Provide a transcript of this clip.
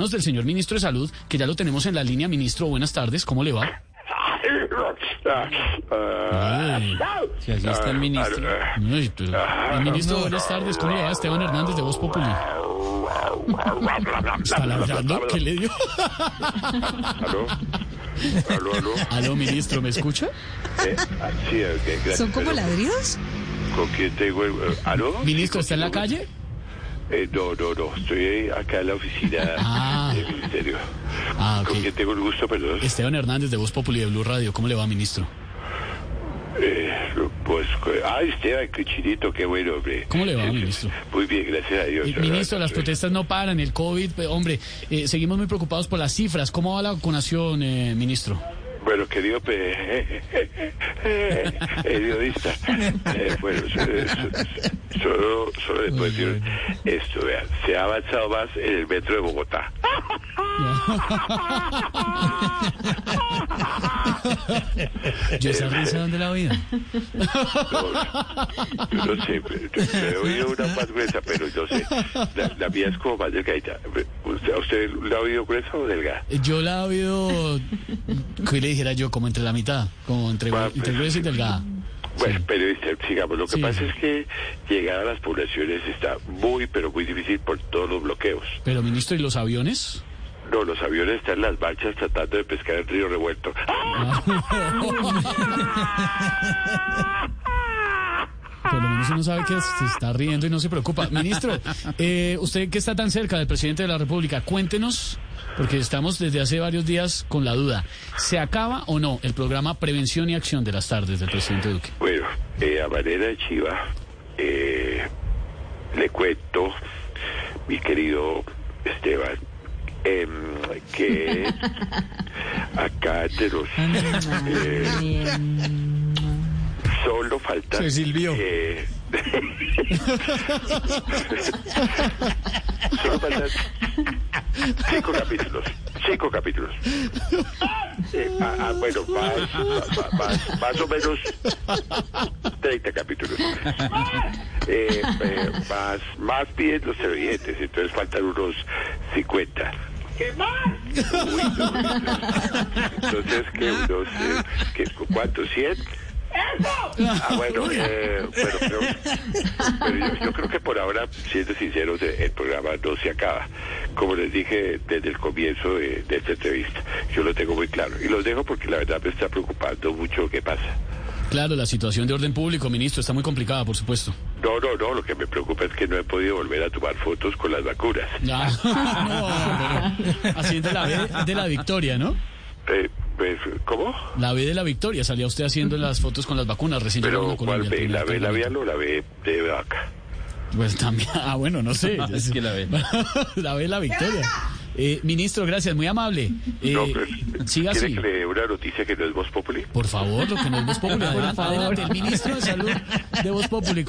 manos del señor ministro de Salud, que ya lo tenemos en la línea. Ministro, buenas tardes, ¿cómo le va? Ay, Si allí está el ministro. ay, pero- el ministro, buenas tardes, ¿cómo le va? Esteban Hernández de Voz Populi. ¿Está ladrando? ¿Qué le dio? ¿Aló? ¿Aló, aló? Aló, ministro, ¿me escucha? Eh, ah, sí, ok, gracias. ¿Son como ladridos? ¿Con quién tengo el... eh, ¿Aló? Ministro, ¿está en la ¿con quién calle? Eh, no, no, no. Estoy acá en la oficina Ah. del ministerio. Ah, ¿Con ok. quién tengo el gusto, perdón? Esteban Hernández de Voz Populi de Blue Radio, ¿cómo le va, ministro? Eh, pues... Ay, Esteban, qué chinito, qué bueno, hombre. ¿Cómo le va, ministro? Muy bien, gracias a Dios. Eh, Ministro, las protestas no paran, el COVID, eh, hombre, eh, seguimos muy preocupados por las cifras. ¿Cómo va la vacunación, eh, ministro? Bueno, querido pe... periodista, eh, bueno, so- so- solo, solo le puedo decir esto, vean, se ha avanzado más en el metro de Bogotá. ¿Yo esa risa dónde la oído? Yo no sé, pero- yo- me he oído una más gruesa, pero yo sé, la, la mía es como más delgadita. ¿Usted, ¿A usted la ha oído gruesa o delgada? Yo la he oído, que le dijera yo, como entre la mitad, como entre, Ah, entre pues. gruesa y delgada. Bueno, periodista, sigamos. Lo que Sí, pasa sí. es que llegar a las poblaciones está muy, pero muy difícil por todos los bloqueos. Pero, ministro, ¿y los aviones? No, los aviones están en las marchas tratando de pescar el río revuelto. Por lo menos uno sabe que se está riendo y no se preocupa. Ministro, eh, usted que está tan cerca del presidente de la República, cuéntenos, porque estamos desde hace varios días con la duda, ¿se acaba o no el programa Prevención y Acción de las tardes del presidente Duque? Bueno, eh, a manera de chiva, eh, le cuento, mi querido Esteban, em, que acá de los... eh, Se silbió. eh, solo faltan cinco capítulos. Cinco capítulos. Eh, ah, ah, bueno, más, más, más, más o menos 30 capítulos. Eh, eh, más, más piden los televidentes, entonces faltan unos 50. ¿Qué más? Uy, no, entonces, que unos, eh, que, ¿cuántos? ¿100? Ah, bueno, eh, bueno, pero, pero yo, yo creo que por ahora, siendo sinceros, eh, el programa no se acaba. Como les dije desde el comienzo de, de esta entrevista, yo lo tengo muy claro. Y los dejo porque la verdad me está preocupando mucho qué pasa. Claro, la situación de orden público, ministro, está muy complicada, por supuesto. No, no, no, lo que me preocupa es que no he podido volver a tomar fotos con las vacunas. Ya. No, pero haciendo la B de la victoria, ¿no? Eh, pues, ¿Cómo? La B de la victoria, salía usted haciendo las fotos con las vacunas recién Pero a ¿cuál el ¿La ve labial o la ve de vaca? Pues también, ah, bueno, no sé. Es que la B. la B de la victoria. Eh, ministro, gracias, muy amable. Eh, no, pero, siga ¿Quiere así. que le dé una noticia que no es Voz Populi? Por favor, lo que no es Voz Populi. Por favor. Adelante, el ministro de Salud de Voz Populi.